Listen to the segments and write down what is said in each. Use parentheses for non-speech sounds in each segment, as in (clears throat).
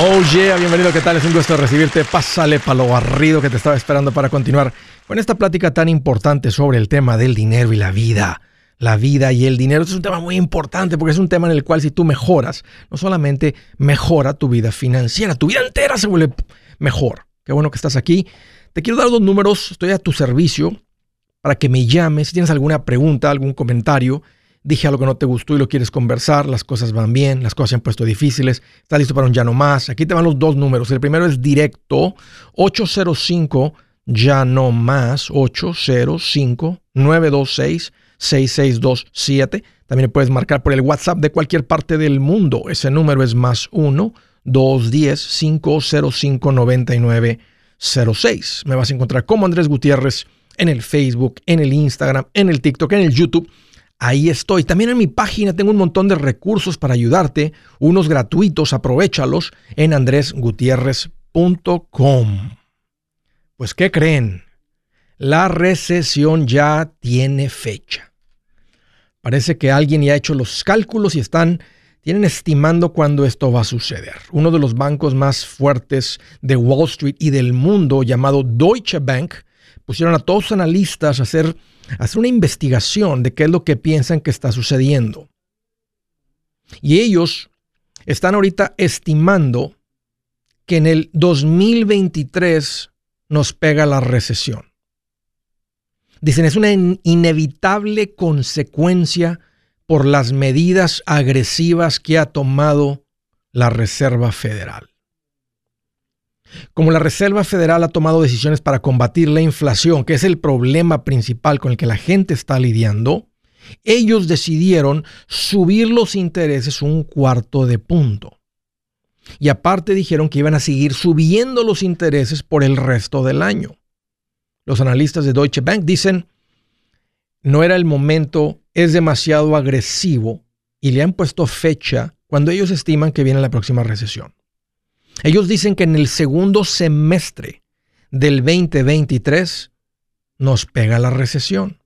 Oh yeah, bienvenido, ¿qué tal? Es un gusto recibirte. Pásale para lo barrido que te estaba esperando para continuar con esta plática tan importante sobre el tema del dinero y la vida. La vida y el dinero es un tema muy importante porque es un tema en el cual si tú mejoras, no solamente mejora tu vida financiera, tu vida entera se vuelve mejor. Qué bueno que estás aquí. Te quiero dar dos números, estoy a tu servicio para que me llames si tienes alguna pregunta, algún comentario dije algo que no te gustó y lo quieres conversar, las cosas van bien, las cosas se han puesto difíciles, estás listo para un ya no más. Aquí te van los dos números. El primero es directo, 805 ya no más, 805 926 6627. También puedes marcar por el WhatsApp de cualquier parte del mundo. Ese número es más 1 210 505 9906. Me vas a encontrar como Andrés Gutiérrez en el Facebook, en el Instagram, en el TikTok, en el YouTube Ahí estoy. También en mi página tengo un montón de recursos para ayudarte, unos gratuitos, aprovechalos en andresgutierrez.com. Pues, ¿qué creen? La recesión ya tiene fecha. Parece que alguien ya ha hecho los cálculos y están tienen estimando cuándo esto va a suceder. Uno de los bancos más fuertes de Wall Street y del mundo, llamado Deutsche Bank, pusieron a todos los analistas a hacer hacer una investigación de qué es lo que piensan que está sucediendo. Y ellos están ahorita estimando que en el 2023 nos pega la recesión. Dicen, es una inevitable consecuencia por las medidas agresivas que ha tomado la Reserva Federal. Como la Reserva Federal ha tomado decisiones para combatir la inflación, que es el problema principal con el que la gente está lidiando, ellos decidieron subir los intereses un cuarto de punto. Y aparte dijeron que iban a seguir subiendo los intereses por el resto del año. Los analistas de Deutsche Bank dicen, no era el momento, es demasiado agresivo y le han puesto fecha cuando ellos estiman que viene la próxima recesión. Ellos dicen que en el segundo semestre del 2023 nos pega la recesión.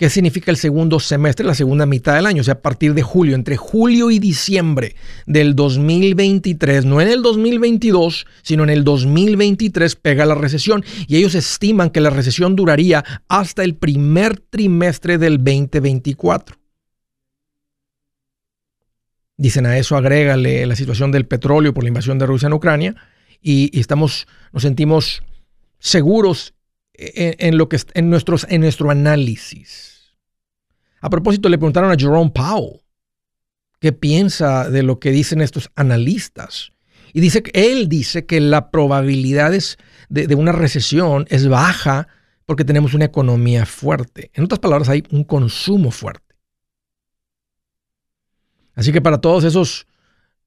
¿Qué significa el segundo semestre, la segunda mitad del año? O sea, a partir de julio, entre julio y diciembre del 2023, no en el 2022, sino en el 2023 pega la recesión. Y ellos estiman que la recesión duraría hasta el primer trimestre del 2024. Dicen a eso agrégale la situación del petróleo por la invasión de Rusia en Ucrania y, estamos, nos sentimos seguros en, lo que en, nuestros, en nuestro análisis. A propósito, le preguntaron a Jerome Powell qué piensa de lo que dicen estos analistas. Y dice él dice que la probabilidad de, de una recesión es baja porque tenemos una economía fuerte. En otras palabras, hay un consumo fuerte. Así que para todos esos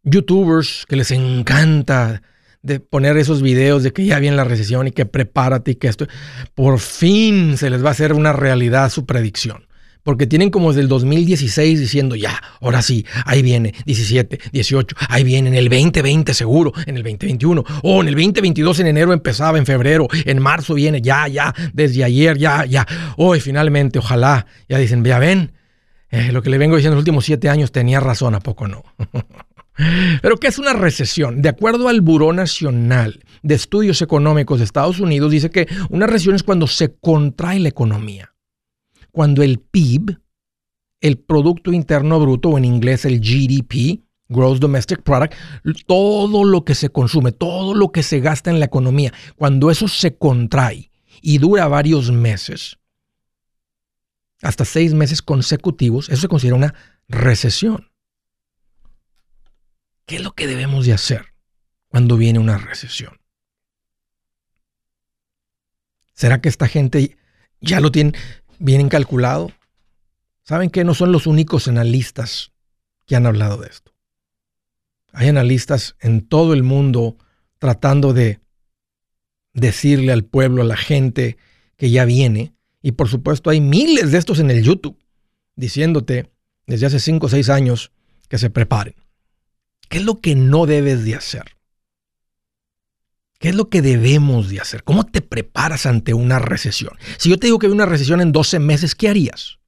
youtubers que les encanta de poner esos videos de que ya viene la recesión y que prepárate y que esto, por fin se les va a hacer una realidad su predicción. Porque tienen como desde el 2016 diciendo, ya, ahora sí, ahí viene, 17, 18, ahí viene, en el 2020 seguro, en el 2021, o en el 2022 en enero empezaba, en febrero, en marzo viene, ya, ya, desde ayer, ya, ya, hoy finalmente, ojalá, ya dicen, ya ven, eh, lo que le vengo diciendo los últimos siete años tenía razón, ¿a poco no? (laughs) Pero ¿qué es una recesión? De acuerdo al Buró Nacional de Estudios Económicos de Estados Unidos, dice que una recesión es cuando se contrae la economía. Cuando el PIB, el Producto Interno Bruto, o en inglés el GDP, Gross Domestic Product, todo lo que se consume, todo lo que se gasta en la economía, cuando eso se contrae y dura varios meses, hasta seis meses consecutivos, eso se considera una recesión. ¿Qué es lo que debemos de hacer cuando viene una recesión? ¿Será que esta gente ya lo tiene bien calculado? ¿Saben que no son los únicos analistas que han hablado de esto? Hay analistas en todo el mundo tratando de decirle al pueblo, a la gente que ya viene, y por supuesto hay miles de estos en el YouTube diciéndote desde hace 5 o 6 años que se preparen. ¿Qué es lo que no debes de hacer? ¿Qué es lo que debemos de hacer? ¿Cómo te preparas ante una recesión? Si yo te digo que hay una recesión en 12 meses, ¿qué harías?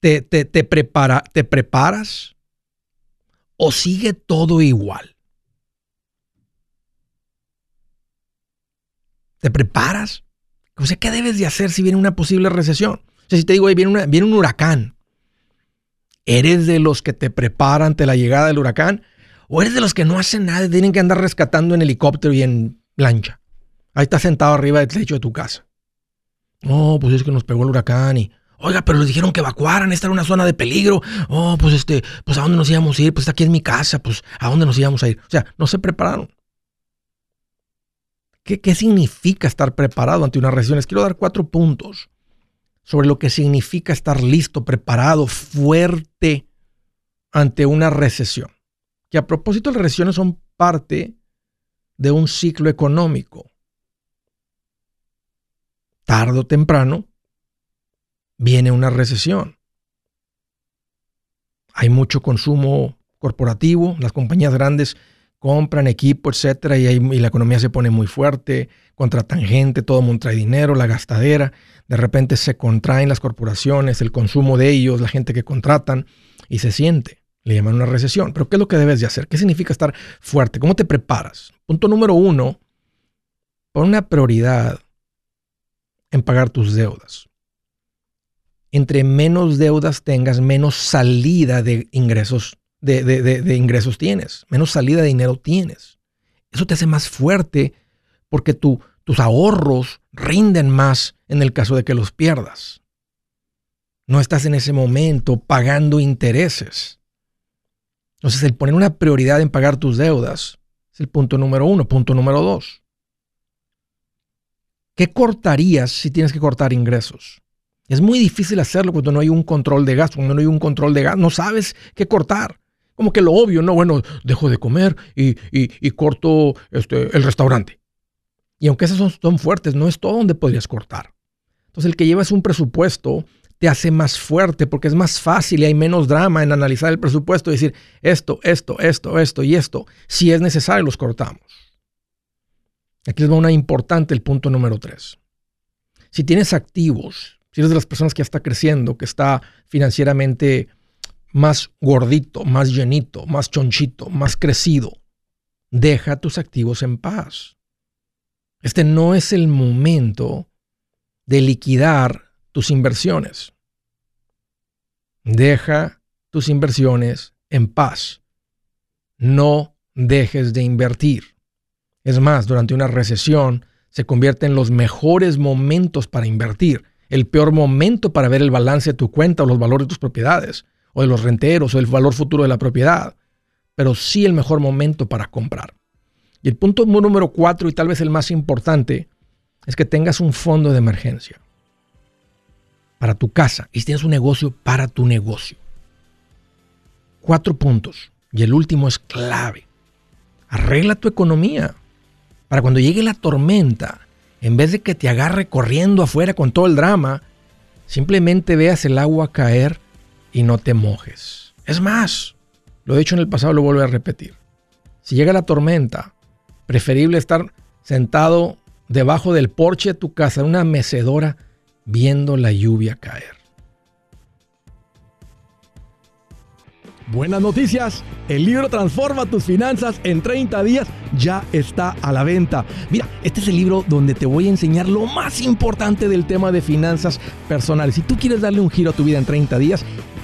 ¿Te, te, te, prepara, ¿Te preparas o sigue todo igual? ¿Te preparas? O sea, ¿qué debes de hacer si viene una posible recesión? O sea, si te digo, viene, un huracán, ¿eres de los que te preparan ante la llegada del huracán? ¿O eres de los que no hacen nada y tienen que andar rescatando en helicóptero y en lancha? Ahí estás sentado arriba del techo de tu casa. No, pues es que nos pegó el huracán y Oiga, pero les dijeron que evacuaran, esta era una zona de peligro. Oh, pues este, pues a dónde nos íbamos a ir, pues aquí en mi casa, pues a dónde nos íbamos a ir. O sea, no se prepararon. ¿Qué, qué significa estar preparado ante una recesión? Les quiero dar cuatro puntos sobre lo que significa estar listo, preparado, fuerte ante una recesión. Que a propósito, las recesiones son parte de un ciclo económico. Tardo o temprano, viene una recesión. Hay mucho consumo corporativo, las compañías grandes compran equipo, etcétera, y, la economía se pone muy fuerte, contratan gente, todo el mundo trae dinero, la gastadera, de repente se contraen las corporaciones, el consumo de ellos, la gente que contratan, y se siente. Le llaman una recesión. Pero ¿qué es lo que debes de hacer? ¿Qué significa estar fuerte? ¿Cómo te preparas? Punto número uno, pon una prioridad en pagar tus deudas entre menos deudas tengas, menos salida de ingresos, de, ingresos tienes, menos salida de dinero tienes. Eso te hace más fuerte porque tus ahorros rinden más en el caso de que los pierdas. No estás en ese momento pagando intereses. Entonces, el poner una prioridad en pagar tus deudas es el punto número uno. Punto número dos. ¿Qué cortarías si tienes que cortar ingresos? Es muy difícil hacerlo cuando no hay un control de gas, cuando no hay un control de gas, no sabes qué cortar. Como que lo obvio, no, bueno, dejo de comer y, corto este, el restaurante. Y aunque esas son, son, fuertes, no es todo donde podrías cortar. Entonces el que llevas un presupuesto te hace más fuerte porque es más fácil y hay menos drama en analizar el presupuesto y decir esto, esto, esto, esto y esto. Si es necesario, los cortamos. Aquí les va una importante, el punto número tres. Si tienes activos si eres de las personas que ya está creciendo, que está financieramente más gordito, más llenito, más chonchito, más crecido, deja tus activos en paz. Este no es el momento de liquidar tus inversiones. Deja tus inversiones en paz. No dejes de invertir. Es más, durante una recesión se convierte en los mejores momentos para invertir el peor momento para ver el balance de tu cuenta o los valores de tus propiedades, o de los renteros, o el valor futuro de la propiedad, pero sí el mejor momento para comprar. Y el punto número cuatro, y tal vez el más importante, es que tengas un fondo de emergencia para tu casa y si tienes un negocio para tu negocio. Cuatro puntos. Y el último es clave. Arregla tu economía para cuando llegue la tormenta en vez de que te agarre corriendo afuera con todo el drama, simplemente veas el agua caer y no te mojes. Es más, lo he dicho en el pasado, lo vuelvo a repetir. Si llega la tormenta, preferible estar sentado debajo del porche de tu casa, en una mecedora, viendo la lluvia caer. Buenas noticias, el libro Transforma tus finanzas en 30 días ya está a la venta. Mira, este es el libro donde te voy a enseñar lo más importante del tema de finanzas personales. Si tú quieres darle un giro a tu vida en 30 días,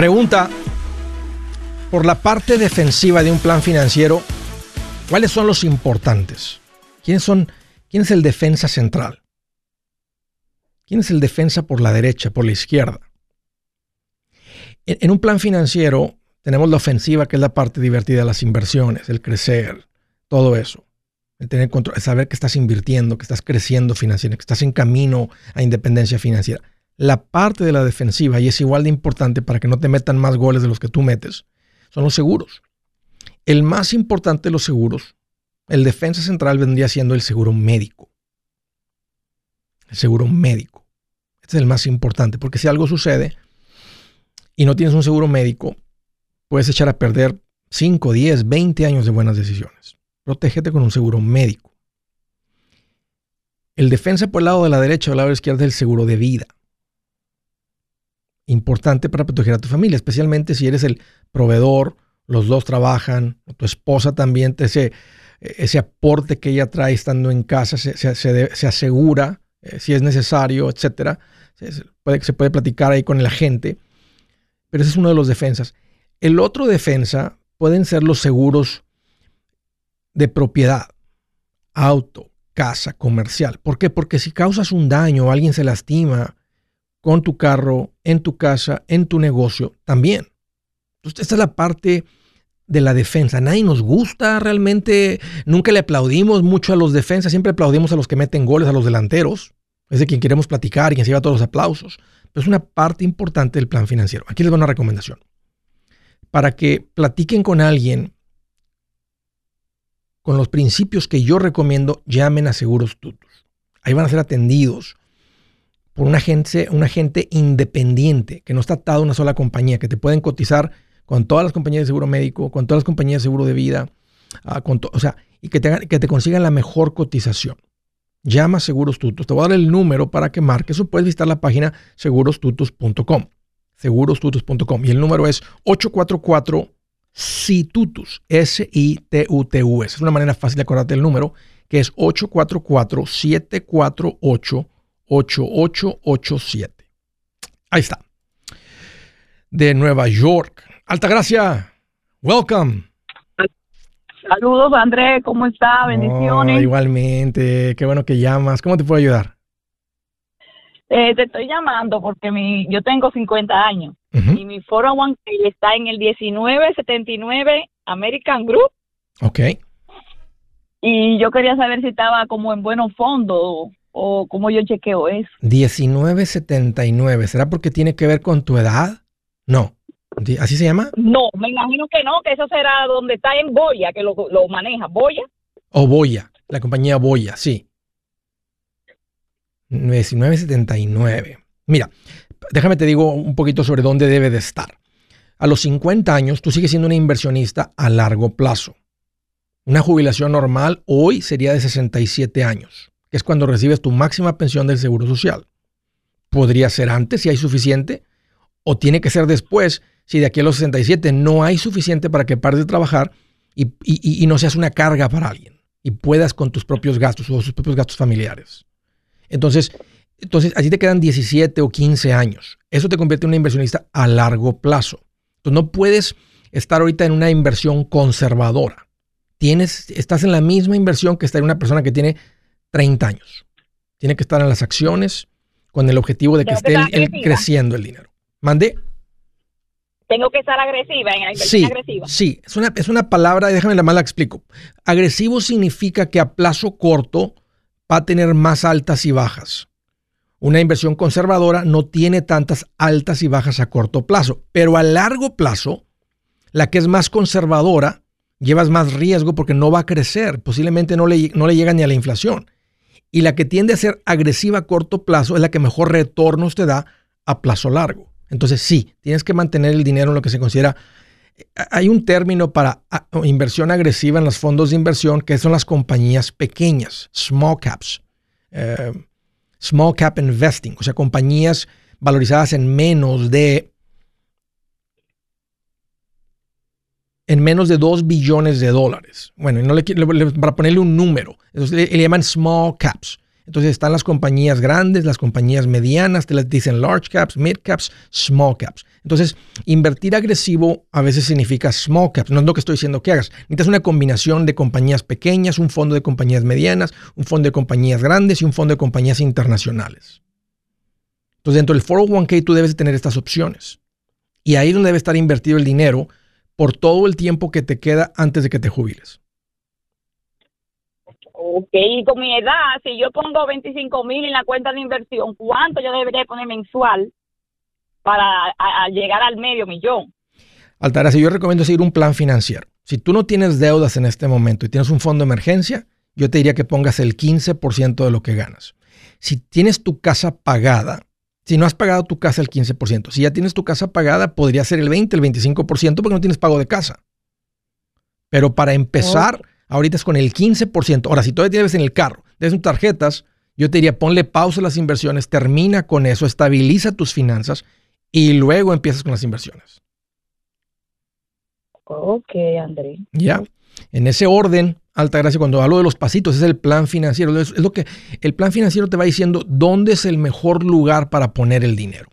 Pregunta, por la parte defensiva de un plan financiero, ¿cuáles son los importantes? ¿Quiénes son, ¿Quién es el defensa central? ¿Quién es el defensa por la derecha, por la izquierda? En, en un plan financiero tenemos la ofensiva, que es la parte divertida, las inversiones, el crecer, todo eso. El tener control, el saber que estás invirtiendo, que estás creciendo financieramente, que estás en camino a independencia financiera la parte de la defensiva, y es igual de importante para que no te metan más goles de los que tú metes, son los seguros. El más importante de los seguros, el defensa central vendría siendo el seguro médico. El seguro médico. Este es el más importante, porque si algo sucede y no tienes un seguro médico, puedes echar a perder 5, 10, 20 años de buenas decisiones. Protégete con un seguro médico. El defensa por el lado de la derecha o el lado de la izquierda es el seguro de vida importante para proteger a tu familia, especialmente si eres el proveedor, los dos trabajan, tu esposa también, ese, ese aporte que ella trae estando en casa se, se, asegura eh, si es necesario, etcétera. Se puede, se puede platicar ahí con la gente, pero ese es uno de los defensas. El otro defensa pueden ser los seguros de propiedad, auto, casa, comercial. ¿Por qué? Porque si causas un daño alguien se lastima, con tu carro, en tu casa, en tu negocio también. Entonces, esta es la parte de la defensa. Nadie nos gusta realmente, nunca le aplaudimos mucho a los defensas, siempre aplaudimos a los que meten goles, a los delanteros. Es de quien queremos platicar quien se lleva todos los aplausos. Pero es una parte importante del plan financiero. Aquí les doy una recomendación. Para que platiquen con alguien con los principios que yo recomiendo, llamen a Seguros Tutus. Ahí van a ser atendidos por un agente, un agente independiente que no está atado a una sola compañía, que te pueden cotizar con todas las compañías de seguro médico, con todas las compañías de seguro de vida, ah, o sea, y que te, que te consigan la mejor cotización. Llama a Seguros Tutus. Te voy a dar el número para que marques o puedes visitar la página segurostutus.com. Segurostutus.com. Y el número es 844 SITUTUS. S-I-T-U-T-U-S. Es una manera fácil de acordarte el número, que es 844 748 8887. Ahí está. De Nueva York. Altagracia, welcome. Saludos, Andrés, ¿cómo está? Bendiciones. igualmente, qué bueno que llamas. ¿Cómo te puedo ayudar? Eh, te estoy llamando porque mi, yo tengo 50 años y mi 401 está en el 1979 American Group. Ok. Y yo quería saber si estaba como en buenos fondos o cómo yo chequeo eso. 1979, ¿será porque tiene que ver con tu edad? No. ¿Así se llama? No, me imagino que no, que eso será donde está en Boya, que lo, maneja. ¿Boya? O Boya, la compañía Boya, sí. 1979. Mira, déjame te digo un poquito sobre dónde debe de estar. A los 50 años, tú sigues siendo una inversionista a largo plazo. Una jubilación normal hoy sería de 67 años que es cuando recibes tu máxima pensión del Seguro Social. Podría ser antes si hay suficiente, o tiene que ser después si de aquí a los 67 no hay suficiente para que pares de trabajar y, no seas una carga para alguien y puedas con tus propios gastos o sus propios gastos familiares. Entonces, entonces, así te quedan 17 o 15 años. Eso te convierte en una inversionista a largo plazo. Entonces, no puedes estar ahorita en una inversión conservadora. tienes, estás en la misma inversión que está una persona que tiene 30 años. Tiene que estar en las acciones con el objetivo de que esté creciendo el dinero. ¿Mande? Tengo que estar agresiva en la inversión agresiva. Sí, es una, es una palabra, déjame la más la explico. Agresivo significa que a plazo corto va a tener más altas y bajas. Una inversión conservadora no tiene tantas altas y bajas a corto plazo, pero a largo plazo, la que es más conservadora, llevas más riesgo porque no va a crecer, posiblemente no le, no le llega ni a la inflación. Y la que tiende a ser agresiva a corto plazo es la que mejor retornos te da a plazo largo. Entonces sí, tienes que mantener el dinero en lo que se considera... Hay un término para inversión agresiva en los fondos de inversión que son las compañías pequeñas, small caps. Eh, small cap investing, o sea, compañías valorizadas en menos de en menos de 2 billones de dólares. Bueno, no le, para ponerle un número, le, le, llaman small caps. Entonces están las compañías grandes, las compañías medianas, te las dicen large caps, mid caps, small caps. Entonces, invertir agresivo a veces significa small caps. No es lo que estoy diciendo que hagas. Necesitas una combinación de compañías pequeñas, un fondo de compañías medianas, un fondo de compañías grandes y un fondo de compañías internacionales. Entonces, dentro del 401k tú debes tener estas opciones. Y ahí es donde debe estar invertido el dinero por todo el tiempo que te queda antes de que te jubiles. Ok, con mi edad, si yo pongo 25 mil en la cuenta de inversión, ¿cuánto yo debería poner mensual para llegar al medio millón? Altara, si yo recomiendo seguir un plan financiero. Si tú no tienes deudas en este momento y tienes un fondo de emergencia, yo te diría que pongas el 15% de lo que ganas. Si tienes tu casa pagada, si no has pagado tu casa el 15%, si ya tienes tu casa pagada, podría ser el 20, el 25% porque no tienes pago de casa. Pero para empezar, ahorita es con el 15%. Ahora, si todavía tienes en el carro, tienes tus tarjetas, yo te diría, ponle pausa a las inversiones, termina con eso, estabiliza tus finanzas y luego empiezas con las inversiones. Ok, André. Ya. En ese orden, alta gracia, cuando hablo de los pasitos, es el plan financiero. Es, lo que el plan financiero te va diciendo dónde es el mejor lugar para poner el dinero.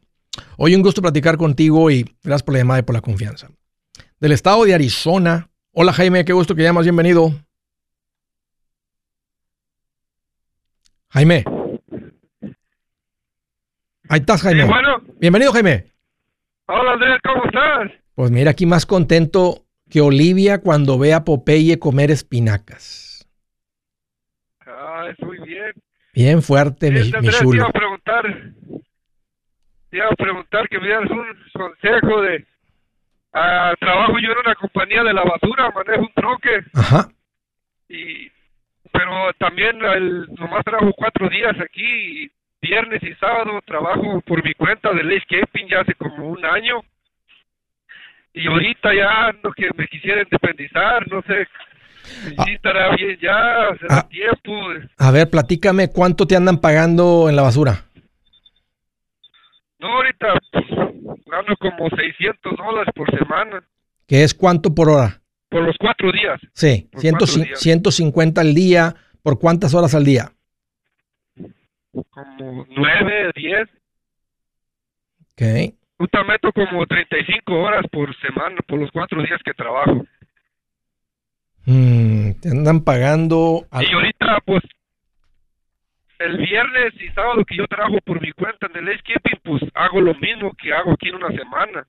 Hoy un gusto platicar contigo y gracias por la llamada y por la confianza. Del estado de Arizona. Hola Jaime, qué gusto que llamas, bienvenido. Jaime. Ahí estás, Jaime. Bienvenido, Jaime. Hola, Andrés, ¿cómo estás? Pues mira, aquí más contento que Olivia cuando ve a Popeye comer espinacas. Ah, muy bien. Bien fuerte, mi, Andrés, Te iba a preguntar, te iba a preguntar que me dieras un consejo de... Ah, trabajo yo en una compañía de la basura, manejo un troque. Ajá. Y pero también el, nomás trabajo cuatro días aquí, viernes y sábado trabajo por mi cuenta de landscaping ya hace como un año. Y ahorita ya ando que me quisiera independizar, no sé ah. si estará bien ya, será ah. tiempo. A ver, platícame, ¿cuánto te andan pagando en la basura? No, ahorita pues, gano como 600 dólares por semana. ¿Qué es cuánto por hora? Por los cuatro días. Sí, 150 al día. ¿Por cuántas horas al día? Como nueve, diez. Ok. Justamente como 35 horas por semana, por los cuatro días que trabajo. Mm, te andan pagando. Y ahorita, pues, el viernes y sábado que yo trabajo por mi cuenta en el escaping, pues hago lo mismo que hago aquí en una semana.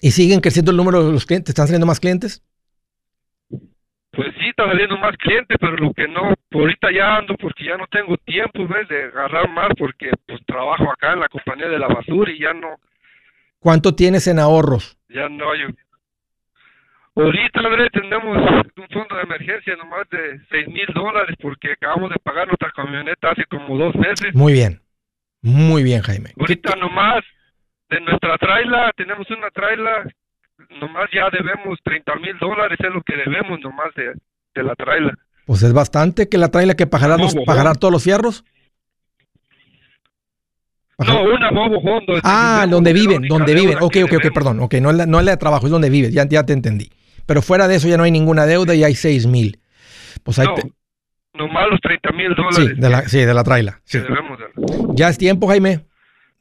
¿Y siguen creciendo el número de los clientes? ¿Están saliendo más clientes? Pues sí, está saliendo más clientes, pero lo que no, ahorita ya ando porque ya no tengo tiempo, ¿ves? De agarrar más porque pues trabajo acá en la compañía de la basura y ya no. ¿Cuánto tienes en ahorros? Ya no, yo. Ahorita, Andrés, tenemos un fondo de emergencia nomás de seis mil dólares porque acabamos de pagar nuestra camioneta hace como dos meses. Muy bien, muy bien, Jaime. Ahorita nomás de nuestra traila, tenemos una traila, nomás ya debemos 30 mil dólares, es lo que debemos nomás de, de la traila. Pues es bastante que la traila que pagará, pagará todos los fierros. No, una Bobo Hondo. Ah, donde viven, donde viven. Ok, ok, ok, perdón. Ok, no es, la, no es la de trabajo, es donde vives, ya, ya te entendí. Pero fuera de eso ya no hay ninguna deuda y hay 6 mil. Pues no, nomás los 30 mil dólares. Sí, de la, sí, de la traila. Sí. Debemos Ya es tiempo, Jaime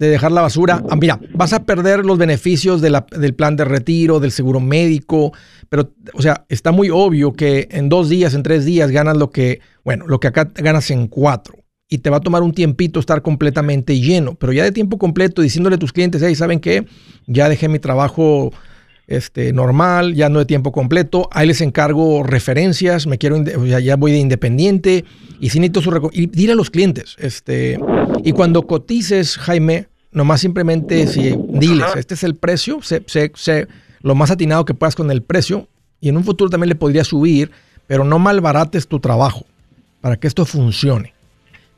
de dejar la basura. Ah, mira, vas a perder los beneficios del plan de retiro, del seguro médico, pero, o sea, está muy obvio que en dos días, en tres días ganas lo que, bueno, lo que acá ganas en cuatro. Y te va a tomar un tiempito estar completamente lleno, pero ya de tiempo completo, diciéndole a tus clientes, hey, ¿saben qué? Ya dejé mi trabajo este, normal, ya no de tiempo completo, ahí les encargo referencias, me quiero, sea, ya voy de independiente y si necesito su y dile a los clientes, este, y cuando cotices, Jaime, nomás simplemente si diles, este es el precio, sé, sé- sé lo más atinado que puedas con el precio y en un futuro también le podría subir, pero no malbarates tu trabajo para que esto funcione.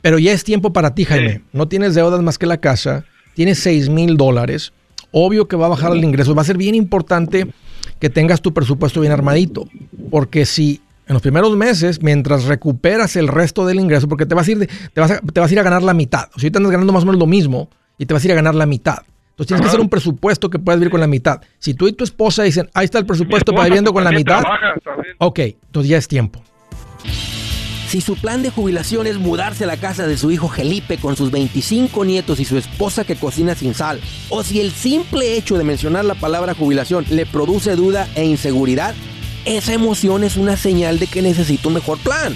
Pero ya es tiempo para ti, Jaime. No tienes deudas más que la casa, tienes 6 mil dólares. Obvio que va a bajar el ingreso. Va a ser bien importante que tengas tu presupuesto bien armadito. Porque si en los primeros meses, mientras recuperas el resto del ingreso, porque te vas a ir, de- te vas a, te vas a, ir a ganar la mitad. Sea, ahorita andas ganando más o menos lo mismo y te vas a ir a ganar la mitad. Entonces tienes que hacer un presupuesto que puedas vivir con la mitad. Si tú y tu esposa dicen, ahí está el presupuesto para viviendo con la mitad, trabaja, ok, entonces ya es tiempo. Si su plan de jubilación es mudarse a la casa de su hijo Felipe con sus 25 nietos y su esposa que cocina sin sal, o si el simple hecho de mencionar la palabra jubilación le produce duda e inseguridad, esa emoción es una señal de que necesita un mejor plan.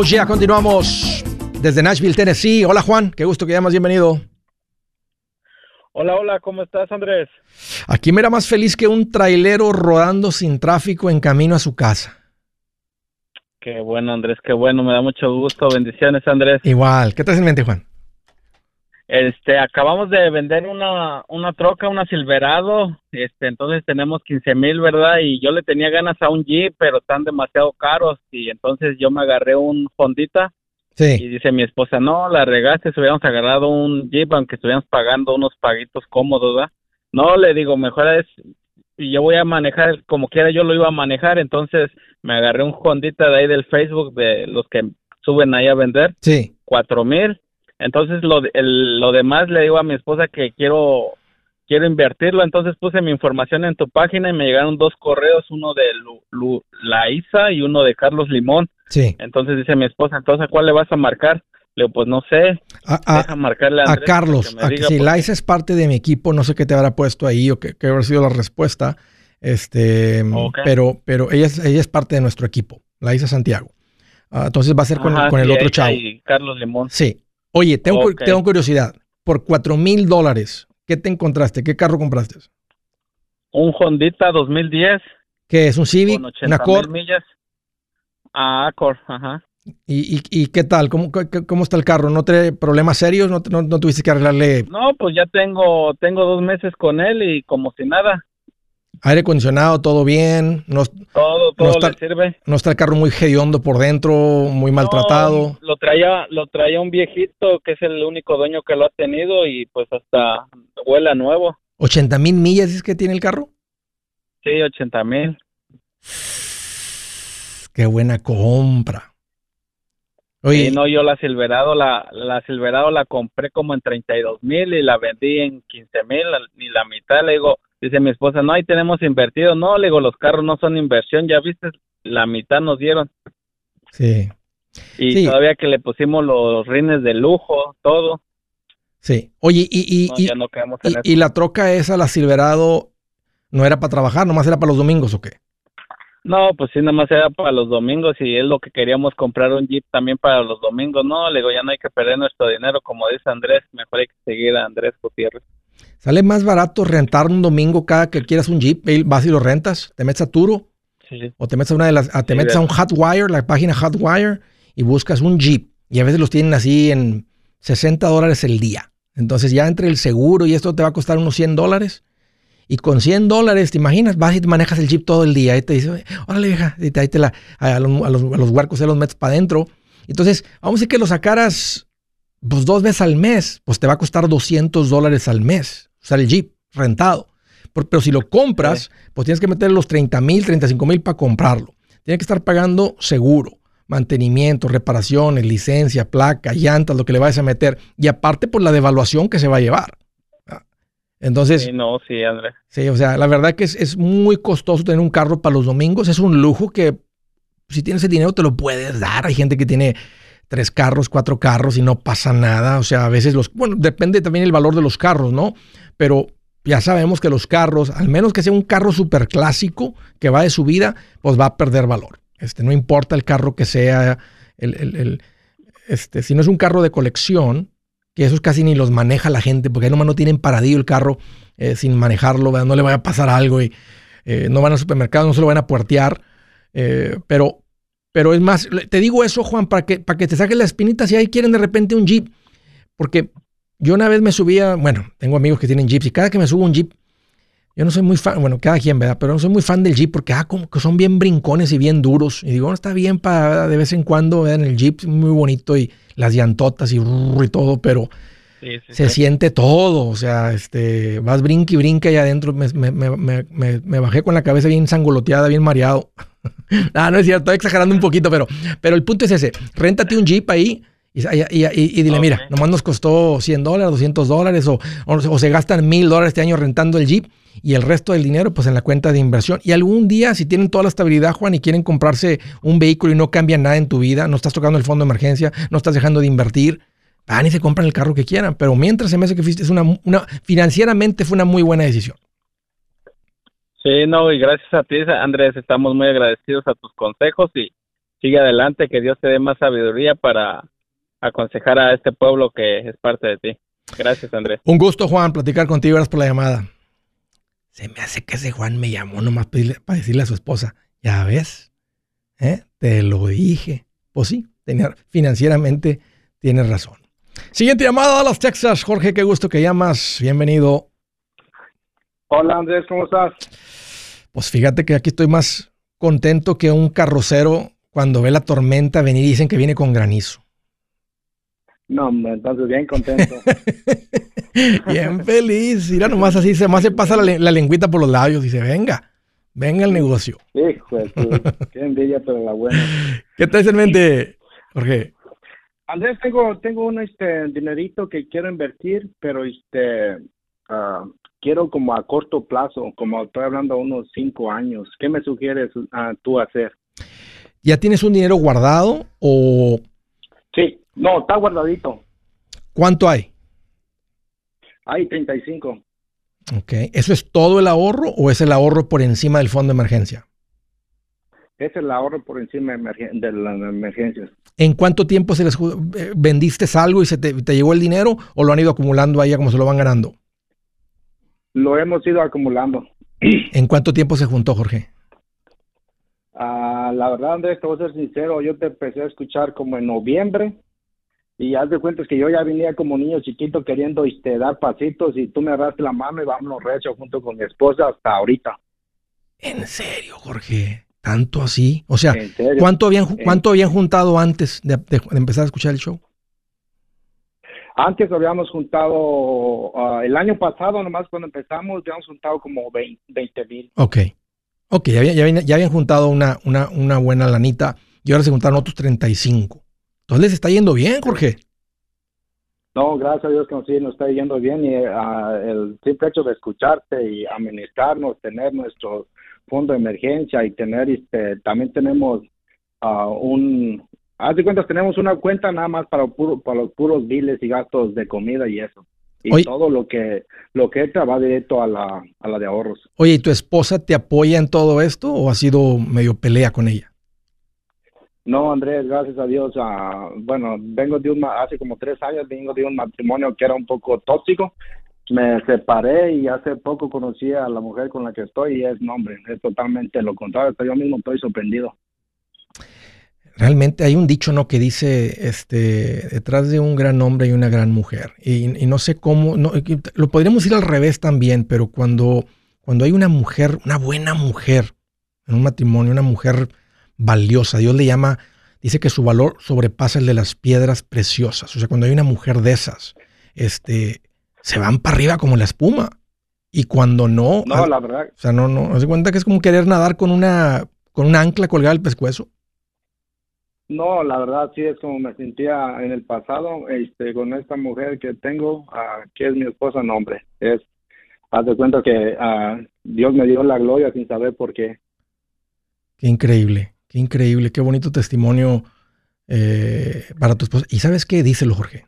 Oh, yeah, continuamos desde Nashville, Tennessee. Hola, Juan. Qué gusto que llamas. Bienvenido. Hola, hola, ¿cómo estás, Andrés? Aquí me era más feliz que un trailero rodando sin tráfico en camino a su casa. Qué bueno, Andrés, qué bueno, me da mucho gusto. Bendiciones, Andrés. Igual. ¿Qué traes en mente, Juan? Este, acabamos de vender una, una troca, una Silverado, este, entonces tenemos 15 mil, ¿verdad? Y yo le tenía ganas a un Jeep, pero están demasiado caros y entonces yo me agarré un Hondita y Sí. dice mi esposa, no, la regaste, si hubiéramos agarrado un Jeep, aunque estuviéramos pagando unos paguitos cómodos, ¿verdad? No, le digo, mejor es, y yo voy a manejar, como quiera yo lo iba a manejar, entonces me agarré un Hondita de ahí del Facebook, de los que suben ahí a vender, Sí. cuatro mil. Entonces lo, el- lo demás le digo a mi esposa que quiero quiero invertirlo. Entonces puse mi información en tu página y me llegaron dos correos, uno de Lu, Lu- la Isa y uno de Carlos Limón. Sí. Entonces dice mi esposa, entonces ¿a cuál le vas a marcar? Le digo, pues no sé, A, a- deja marcarle a, Carlos. que a- diga, si Liza es parte de mi equipo, no sé qué te habrá puesto ahí o qué, qué habrá sido la respuesta. Este, pero, pero ella es, ella es parte de nuestro equipo, Liza Santiago. Ah, entonces va a ser con, Ajá, con el sí, otro chavo. Carlos Limón. Sí. Oye, tengo, cu- Ok. tengo curiosidad. Por cuatro mil dólares, ¿qué te encontraste? ¿Qué carro compraste? Un Hondita 2010 ¿Qué es? ¿Un Civic? con ¿Un 80 Accord? mil millas. Ah, Accord, ajá. ¿Y, y, y qué tal? ¿Cómo, está el carro? ¿No trae problemas serios? ¿No, no, no tuviste que arreglarle No, pues ya tengo tengo dos meses con él y como si nada. Aire acondicionado? ¿Todo bien? ¿No, Todo, todo está- le sirve. no está el carro muy hediondo por dentro? ¿Muy maltratado? No, lo traía, lo traía un viejito que es el único dueño que lo ha tenido y pues hasta huele a nuevo. ¿80 mil millas es que tiene el carro? Sí, 80 mil. Qué buena compra. Oye, Y no, yo la Silverado, la, la Silverado la compré como en 32 mil y la vendí en 15 mil, ni la mitad. Le digo, dice mi esposa, no, ahí tenemos invertido. No, le digo, los carros no son inversión, ya viste, la mitad nos dieron. sí, Y Sí. todavía que le pusimos los rines de lujo, todo. sí. Oye, y, y, No, y- no y- y la troca esa, la Silverado, no era para trabajar, nomás era para los domingos o qué? No, pues sí, nada más era para los domingos y es lo que queríamos comprar un Jeep también para los domingos. No, le digo, ya no hay que perder nuestro dinero, como dice Andrés, mejor hay que seguir a Andrés Gutiérrez. Sale más barato rentar un domingo cada que quieras un Jeep, vas y lo rentas, te metes a Turo Sí, sí. o te metes a una de las, a- te Sí, metes a un Hotwire, la página Hotwire, y buscas un Jeep. Y a veces los tienen así en 60 dólares el día. Entonces ya entre el seguro y esto te va a costar unos 100 dólares. Y con 100 dólares, ¿te imaginas? Vas y te manejas el Jeep todo el día. Y te dice, órale vieja, y te, ahí te la, a, los, a los, a los huercos se los metes para adentro. Entonces, vamos a decir que lo sacaras pues dos veces al mes, pues te va a costar 200 dólares al mes. Sea, el Jeep rentado. Pero si lo compras, pues tienes que meter los 30 mil, 35 mil para comprarlo. Tienes que estar pagando seguro, mantenimiento, reparaciones, licencia, placa, llantas, lo que le vayas a meter. Y aparte por la devaluación que se va a llevar. Ah. Entonces, Sí, no, sí, Andrés. Sí, o sea, la verdad que es, es muy costoso tener un carro para los domingos. Es un lujo que si tienes el dinero te lo puedes dar. Hay gente que tiene tres carros, cuatro carros y no pasa nada. O sea, a veces los... Bueno, depende también el valor de los carros, ¿no? Pero ya sabemos que los carros, al menos que sea un carro súper clásico que va de subida, pues va a perder valor. Este, no importa el carro que sea, el, el- este, si no es un carro de colección, que esos casi ni los maneja la gente, porque ahí nomás no tienen paradillo el carro eh, sin manejarlo, no le vaya a pasar algo y eh, no van al supermercado, no se lo van a puertear. eh, pero, pero es más, te digo eso, Juan, para que, para que te saques la espinita si ahí quieren de repente un Jeep. Porque yo una vez me subía, bueno, tengo amigos que tienen Jeeps y cada que me subo un Jeep, yo no soy muy fan, bueno, cada quien, ¿verdad? Pero no soy muy fan del Jeep porque, ah, como que son bien brincones y bien duros. Y digo, bueno, está bien para de vez en cuando, ¿verdad? En el Jeep, muy bonito y las llantotas y, y todo, pero Sí, sí, se sí. siente todo, o sea, este, vas brinque y brinque allá adentro, me- me bajé con la cabeza bien sangoloteada, bien mareado. (laughs) ah, no es cierto, estoy exagerando un poquito, pero, pero el punto es ese, réntate un Jeep ahí y, y- y- y dile, Ok. mira, nomás nos costó 100 dólares, 200 dólares, o, o, o se gastan mil dólares este año rentando el Jeep y el resto del dinero pues en la cuenta de inversión. Y algún día, si tienen toda la estabilidad, Juan, y quieren comprarse un vehículo y no cambia nada en tu vida, no estás tocando el fondo de emergencia, no estás dejando de invertir, van y se compran el carro que quieran. Pero mientras se me hace que fuiste- es una, una financieramente fue una muy buena decisión. Sí, no, y gracias a ti, Andrés, estamos muy agradecidos a tus consejos y sigue adelante, que Dios te dé más sabiduría para aconsejar a este pueblo que es parte de ti. Gracias, Andrés. Un gusto, Juan, platicar contigo. Gracias por la llamada. Se me hace que ese Juan me llamó nomás para decirle, para decirle a su esposa, ya ves, ¿eh? te lo dije. Pues sí, tenía, financieramente tienes razón. Siguiente llamada a las Texas. Jorge, qué gusto que llamas. Bienvenido. Hola Andrés, ¿cómo estás? Pues fíjate que aquí estoy más contento que un carrocero cuando ve la tormenta venir y dicen que viene con granizo. No, entonces bien contento. (laughs) Bien feliz. Mira, nomás así, se más se pasa la, le- la lengüita por los labios y dice, venga, venga el negocio. Hijo qué envidia, pero la buena. ¿Qué traes en mente, Jorge? Andrés, tengo, tengo un este dinerito que quiero invertir, pero este ah, quiero como a corto plazo, como estoy hablando a unos cinco años. ¿Qué me sugieres ah, tú hacer? ¿Ya tienes un dinero guardado o Sí, no, está guardadito. cuánto hay? Hay 35. Ok. ¿Eso es todo el ahorro o es el ahorro por encima del fondo de emergencia? Es el ahorro por encima de, emergen- de las emergencias. ¿En cuánto tiempo se les eh, vendiste algo y se te, te llegó el dinero o lo han ido acumulando ahí como se lo van ganando? Lo hemos ido acumulando. (clears throat) ¿En cuánto tiempo se juntó, Jorge? Ah, la verdad, Andrés, te voy a ser sincero, yo te empecé a escuchar como en noviembre y haz de cuenta que yo ya venía como niño chiquito queriendo este, dar pasitos y tú me agarraste la mano y vámonos recho junto con mi esposa hasta ahorita. ¿En serio, Jorge? ¿Tanto así? O sea. ¿cuánto habían, En- cuánto habían juntado antes de, de- de empezar a escuchar el show? Antes habíamos juntado, ah, el año pasado nomás cuando empezamos, habíamos juntado como 20 mil. Ok. Ok, ya, habían- ya, habían- ya habían juntado una, una, una buena lanita y ahora se juntaron otros 35. Entonces les está yendo bien, Jorge. No, gracias a Dios que nos, sí, nos está yendo bien y ah, el simple hecho de escucharte y administrarnos, tener nuestro fondo de emergencia y tener, este, también tenemos ah, un, haz de cuentas, tenemos una cuenta nada más para, puro, para los puros biles y gastos de comida y eso. Y Oye. todo lo que lo que entra va directo a la, a la de ahorros. Oye, ¿y tu esposa te apoya en todo esto o ha sido medio pelea con ella? No, Andrés, gracias a Dios. ah, bueno, vengo de un, hace como tres años vengo de un matrimonio que era un poco tóxico, me separé y hace poco conocí a la mujer con la que estoy y es nombre, es totalmente lo contrario, yo mismo estoy sorprendido. Realmente hay un dicho, ¿no? Que dice, este, detrás de un gran hombre hay una gran mujer. Y, y no sé cómo, no, y lo podríamos ir al revés también, pero cuando, cuando hay una mujer, una buena mujer en un matrimonio, una mujer valiosa, Dios le llama, dice que su valor sobrepasa el de las piedras preciosas. O sea, cuando hay una mujer de esas, este, se van para arriba como la espuma. Y cuando no, No, la verdad, o sea, no, no, de cuenta que es como querer nadar con una, con una ancla colgada al pescuezo. no, la verdad sí es como me sentía en el pasado, este, con esta mujer que tengo, ah, que es mi esposa, no hombre, es, haz de cuenta que ah, Dios me dio la gloria sin saber por qué. Qué increíble, qué increíble, qué bonito testimonio eh, para tu esposa. ¿Y sabes qué? Díselo, Jorge.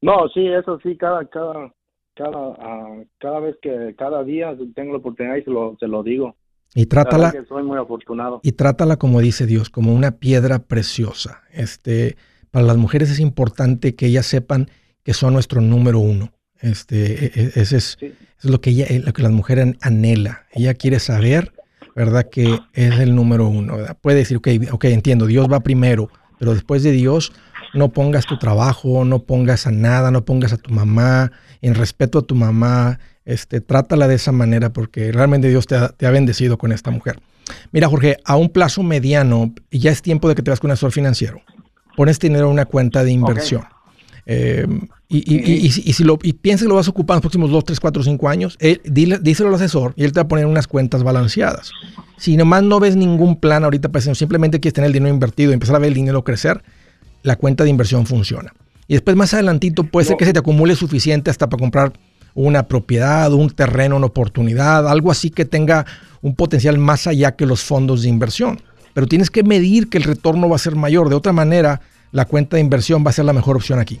No, sí, eso sí, cada, cada, cada, ah, cada vez que, cada día tengo la oportunidad y se lo, se lo digo. Y La trátala, que soy muy afortunado. y trátala como dice Dios, como una piedra preciosa. Este, para las mujeres es importante que ellas sepan que son nuestro número uno. Este, e- e- ese es, Sí. es lo que ella, lo que las mujeres anhela. Ella quiere saber, ¿verdad? Que es el número uno. ¿verdad? Puede decir, ok, ok, entiendo, Dios va primero, pero después de Dios, no pongas tu trabajo, no pongas a nada, no pongas a tu mamá, en respeto a tu mamá, este, trátala de esa manera porque realmente Dios te ha, te ha bendecido con esta mujer. Mira, Jorge, a un plazo mediano, ya es tiempo de que te vas con un asesor financiero. Pones dinero en una cuenta de inversión. Eh, y, y- y- y si- lo, y piensas que lo vas a ocupar en los próximos 2, 3, 4, 5 años, él- dile- díselo al asesor y él te va a poner unas cuentas balanceadas. Si nomás no ves ningún plan ahorita, sino simplemente quieres tener el dinero invertido y empezar a ver el dinero crecer, la cuenta de inversión funciona. Y después más adelantito puede ser que se te acumule suficiente hasta para comprar una propiedad, un terreno, una oportunidad, algo así que tenga un potencial más allá que los fondos de inversión. Pero tienes que medir que el retorno va a ser mayor. De otra manera, la cuenta de inversión va a ser la mejor opción aquí.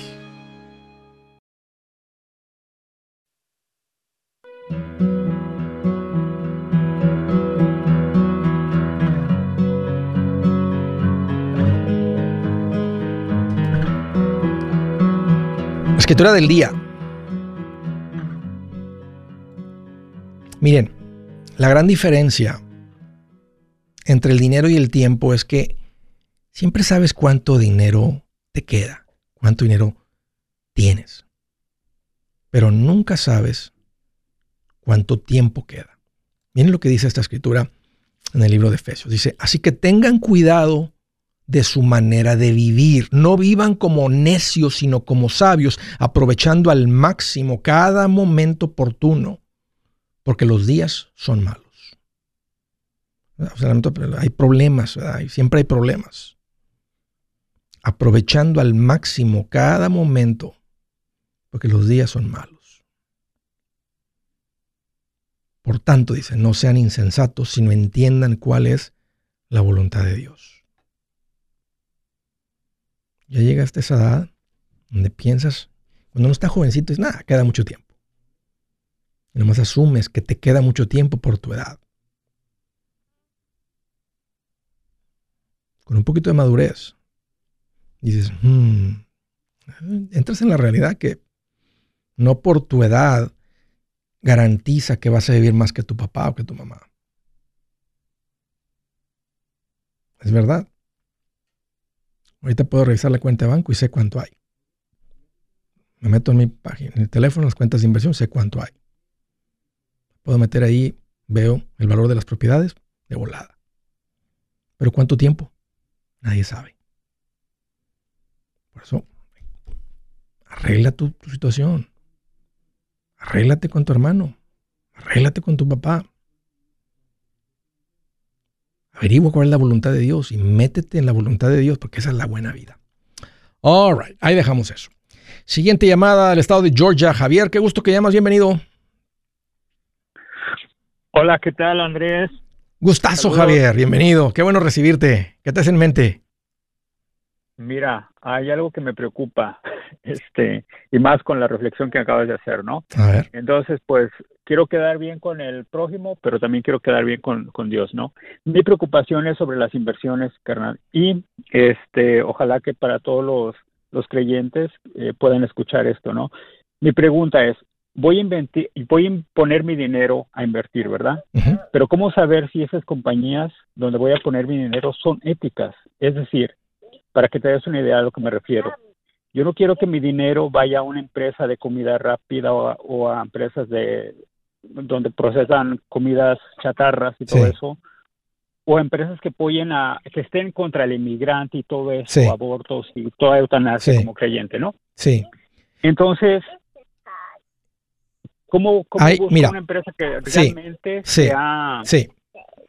Escritura del día. Miren, la gran diferencia entre el dinero y el tiempo es que siempre sabes cuánto dinero te queda, cuánto dinero tienes, pero nunca sabes cuánto tiempo queda. Miren lo que dice esta escritura en el libro de Efesios. Dice, así que tengan cuidado de su manera de vivir. No vivan como necios, sino como sabios, aprovechando al máximo cada momento oportuno, porque los días son malos. Hay problemas, ¿verdad? Siempre hay problemas. Aprovechando al máximo cada momento, porque los días son malos. Por tanto, dice, no sean insensatos, sino entiendan cuál es la voluntad de Dios. Ya llegaste a esa edad donde piensas, cuando uno está jovencito, es nada, queda mucho tiempo. Y nomás asumes que te queda mucho tiempo por tu edad. Con un poquito de madurez, dices, "Hmm", entras en la realidad que no por tu edad garantiza que vas a vivir más que tu papá o que tu mamá. Es verdad. Ahorita puedo revisar la cuenta de banco y sé cuánto hay. Me meto en mi página, en el teléfono, las cuentas de inversión, sé cuánto hay. puedo meter ahí, veo el valor de las propiedades de volada. Pero ¿cuánto tiempo? Nadie sabe. Por eso, arregla tu, tu situación. Arréglate con tu hermano. Arréglate con tu papá. Averigua cuál es la voluntad de Dios y métete en la voluntad de Dios porque esa es la buena vida. All right, ahí dejamos eso. Siguiente llamada del estado de Georgia. Javier, qué gusto que llamas. Bienvenido. Hola, ¿qué tal, Andrés? Gustazo, Saludos. Javier. Bienvenido. Qué bueno recibirte. ¿Qué te hace en mente? Mira, hay algo que me preocupa, (laughs) este, y más con la reflexión que acabas de hacer, ¿no? A ver. Entonces, pues, quiero quedar bien con el prójimo, pero también quiero quedar bien con, con Dios, ¿no? Mi preocupación es sobre las inversiones, carnal, y este, ojalá que para todos los, los creyentes eh, puedan escuchar esto, ¿no? Mi pregunta es, voy a invertir, voy a poner mi dinero a invertir, ¿verdad? Pero ¿cómo saber si esas compañías donde voy a poner mi dinero son éticas? Es decir, para que te des una idea de lo que me refiero. Yo no quiero que mi dinero vaya a una empresa de comida rápida o a, o a empresas de donde procesan comidas chatarras y todo Sí. eso, o empresas que apoyen a que estén contra el inmigrante y todo eso, Sí. abortos y toda eutanasia Sí. como creyente, ¿no? Sí. Entonces, ¿cómo, cómo Ay, busco mira. una empresa que realmente sí, sea Sí.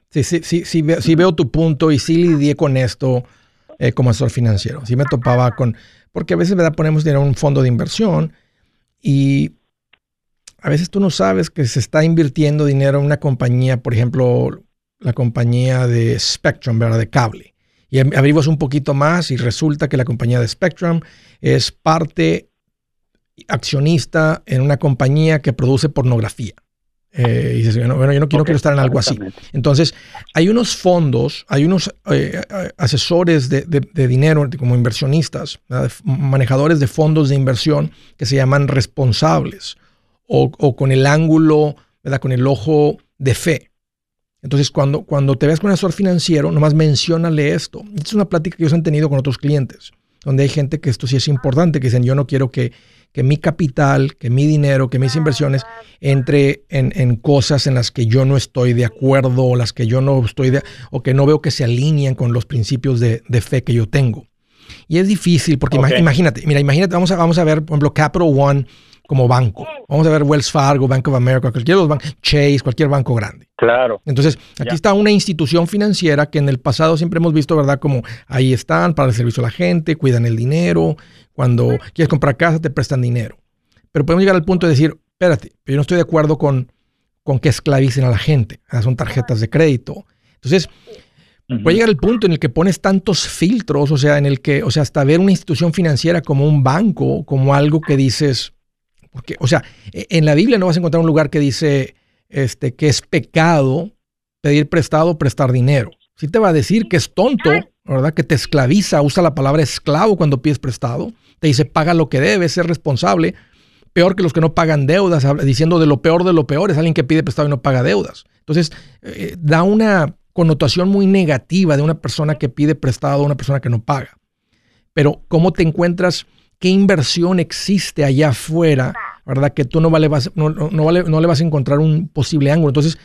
Sí, sí, sí, sí, veo, sí veo tu punto y sí lidié con esto eh, como asesor financiero. Sí me topaba con, porque a veces ¿verdad? ponemos dinero en un fondo de inversión y a veces tú no sabes que se está invirtiendo dinero en una compañía, por ejemplo, la compañía de Spectrum, ¿verdad? De cable. Y averiguas un poquito más y resulta que la compañía de Spectrum es parte accionista en una compañía que produce pornografía. Eh, y dices, bueno, yo no, quiero estar en algo así. Entonces, hay unos fondos, hay unos eh, asesores de, de- de dinero como inversionistas, manejadores de fondos de inversión que se llaman responsables o, o con el ángulo, ¿verdad? con el ojo de fe. Entonces, cuando, cuando te ves con un asesor financiero, nomás menciónale esto. Esta es una plática que ellos han tenido con otros clientes, donde hay gente que esto sí es importante, que dicen, yo no quiero que, que mi capital, que mi dinero, que mis inversiones entre en, en cosas en las que yo no estoy de acuerdo o las que yo no estoy de, o que no veo que se alinean con los principios de, de fe que yo tengo. Y es difícil porque imagínate, mira, imagínate, vamos a, vamos a ver, por ejemplo, Capital One como banco. Vamos a ver Wells Fargo, Bank of America, cualquier los bancos, Chase, cualquier banco grande. Claro. Entonces, aquí Ya. está una institución financiera que en el pasado siempre hemos visto, ¿verdad? Como ahí están para el servicio a la gente, cuidan el dinero, cuando quieres comprar casa te prestan dinero. Pero podemos llegar al punto de decir, espérate, yo no estoy de acuerdo con, con que esclavicen a la gente. Ah, Son tarjetas de crédito. Entonces, puede llegar el punto en el que pones tantos filtros, o sea, en el que, o sea, hasta ver una institución financiera como un banco, como algo que dices, porque, o sea, e- en la Biblia no vas a encontrar un lugar que dice este, que es pecado pedir prestado prestar dinero. Sí te va a decir que es tonto, ¿verdad? Que te esclaviza, usa la palabra esclavo cuando pides prestado, te dice paga lo que debes, ser responsable. Peor que los que no pagan deudas, diciendo de lo peor de lo peor, es alguien que pide prestado y no paga deudas. Entonces, eh, da una connotación muy negativa de una persona que pide prestado a una persona que no paga. Pero, ¿cómo te encuentras? ¿Qué inversión existe allá afuera? ¿Verdad? Que tú no, vale, vas, no, no- no vale- no le vas a encontrar un posible ángulo. Entonces,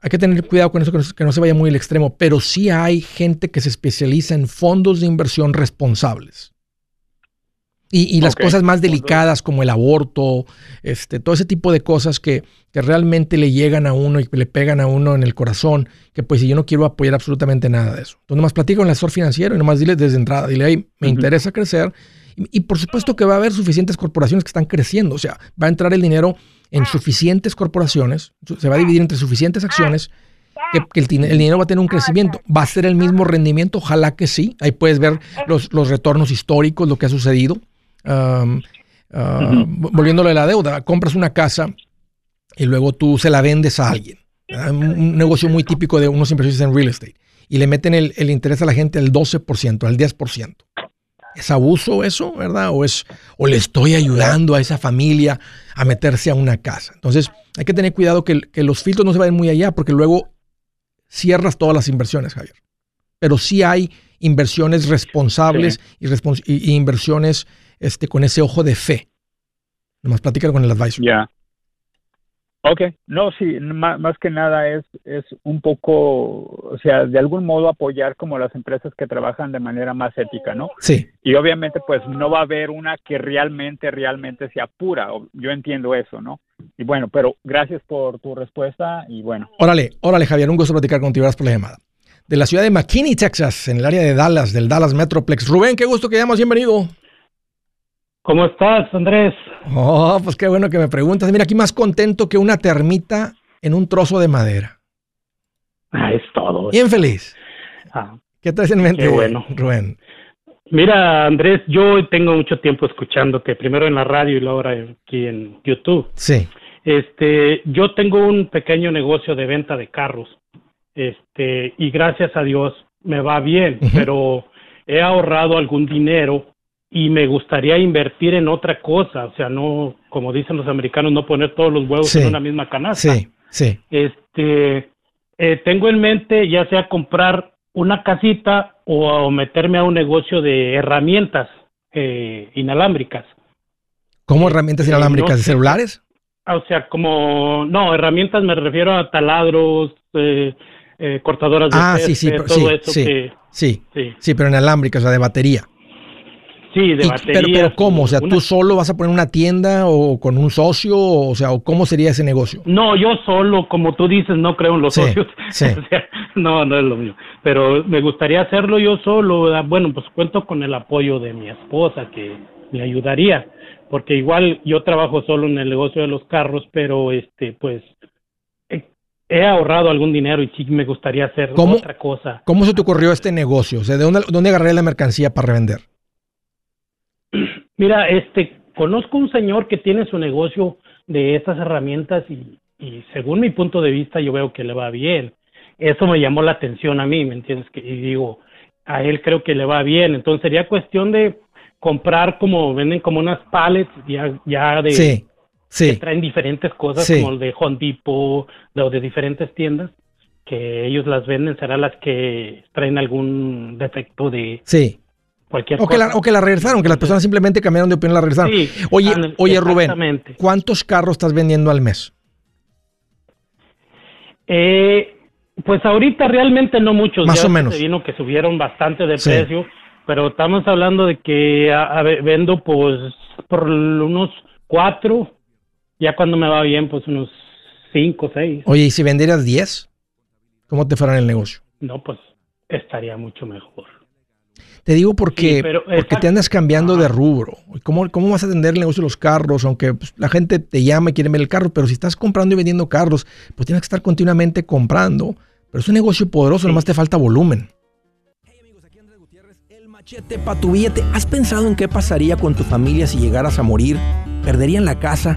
hay que tener cuidado con eso, que no, que no se vaya muy al extremo. Pero sí hay gente que se especializa en fondos de inversión responsables. Y, y las cosas más delicadas como el aborto, este, todo ese tipo de cosas que, que realmente le llegan a uno y le pegan a uno en el corazón, que pues si yo no quiero apoyar absolutamente nada de eso. Entonces nomás platica con el asesor financiero y nomás dile desde entrada, dile, hey, me interesa crecer. Y, por supuesto que va a haber suficientes corporaciones que están creciendo, o sea, va a entrar el dinero en suficientes corporaciones, se va a dividir entre suficientes acciones, que, que el, el dinero va a tener un crecimiento. ¿Va a ser el mismo rendimiento? Ojalá que sí. Ahí puedes ver los, los retornos históricos, lo que ha sucedido. Um, ah, a la deuda, compras una casa y luego tú se la vendes a alguien. un negocio muy típico de unos inversionistas en real estate. Y le meten el, el interés a la gente al 12%, al 10%. ¿Es abuso eso, verdad? ¿O, es, ¿O le estoy ayudando a esa familia a meterse a una casa? Entonces, hay que tener cuidado que, que los filtros no se vayan muy allá porque luego cierras todas las inversiones, Javier. Pero sí hay inversiones responsables y, respons- y- y inversiones este, con ese ojo de fe. Nomás platica con el advisor. Ya. Ok, no, sí, má- más, que nada es, es un poco, o sea, de algún modo apoyar como las empresas que trabajan de manera más ética, ¿no? Sí. Y obviamente pues no va a haber una que realmente, realmente sea pura, o- yo entiendo eso, ¿no? Y bueno, pero gracias por tu respuesta y bueno, Órale, órale, Javier, un gusto platicar contigo. Gracias por la llamada. De la ciudad de McKinney, Texas, en el área de Dallas, del Dallas Metroplex. Rubén, qué gusto que llamas, bienvenido. ¿Cómo estás, Andrés? Oh, pues qué bueno que me preguntas. Mira, aquí más contento que una termita en un trozo de madera. Ah, es todo. Bien feliz. Ah, ¿Qué traes en mente, Qué bueno. Rubén? Mira, Andrés, yo tengo mucho tiempo escuchándote, primero en la radio y luego ahora aquí en YouTube. Sí. Este, yo tengo un pequeño negocio de venta de carros. Este, y gracias a Dios me va bien, pero he ahorrado algún dinero y me gustaría invertir en otra cosa, o sea, no, como dicen los americanos, no poner todos los huevos Sí. en una misma canasta. Sí, sí. este eh, tengo en mente ya sea comprar una casita o meterme a un negocio de herramientas eh, inalámbricas. ¿Cómo herramientas Eh, inalámbricas no de celulares? O sea, como, no, herramientas me refiero a taladros, eh, cortadoras de Ah, sí, sí, todo sí, eso sí. que, Sí, sí, sí, pero inalámbricas, o sea, de batería. Sí, de Y- baterías. pero, pero ¿cómo? O sea, una- ¿tú solo vas a poner una tienda o con un socio? O sea, ¿o ¿cómo sería ese negocio? No, yo solo, como tú dices, no creo en los Sí, socios. (laughs) sí. O sea, no, no es lo mío. Pero me gustaría hacerlo yo solo. ¿verdad? Bueno, pues cuento con el apoyo de mi esposa que me ayudaría. Porque igual yo trabajo solo en el negocio de los carros, pero este, pues he, he ahorrado algún dinero y sí me gustaría hacer ¿Cómo? otra cosa. ¿Cómo se te ocurrió este negocio? O sea, ¿de dónde, dónde agarré la mercancía para revender? Mira, este, conozco un señor que tiene su negocio de estas herramientas y, y según mi punto de vista yo veo que le va bien. Eso me llamó la atención a mí, ¿me entiendes? Que, y digo, a él creo que le va bien. Entonces sería cuestión de comprar como, venden como unas pallets ya, ya de, Sí, que sí. traen diferentes cosas Sí. como el de Home Depot de, o de diferentes tiendas que ellos las venden, serán las que traen algún defecto de Sí. Cualquier O que, la, cosa. o que la regresaron, que las personas simplemente cambiaron de opinión y la regresaron. Sí, Oye, ándale, oye Rubén. ¿cuántos carros estás vendiendo al mes? Eh, pues ahorita realmente no muchos. Más ya o menos. Se vino que subieron bastante de Sí. precio, pero estamos hablando de que a- a ver, vendo pues por unos cuatro, ya cuando me va bien pues unos cinco, seis. Oye, ¿y si vendieras 10? ¿Cómo te fuera en el negocio? No, pues estaría mucho mejor. Te digo porque, Sí, pero porque te andas cambiando de rubro. ¿Cómo, ¿Cómo vas a atender el negocio de los carros? Aunque pues, la gente te llama y quiere ver el carro, pero si estás comprando y vendiendo carros, pues tienes que estar continuamente comprando. Pero es un negocio poderoso, nomás te falta volumen. El machete para tu billete. ¿Has pensado en qué pasaría con tu familia si llegaras a morir? ¿Perderían la casa?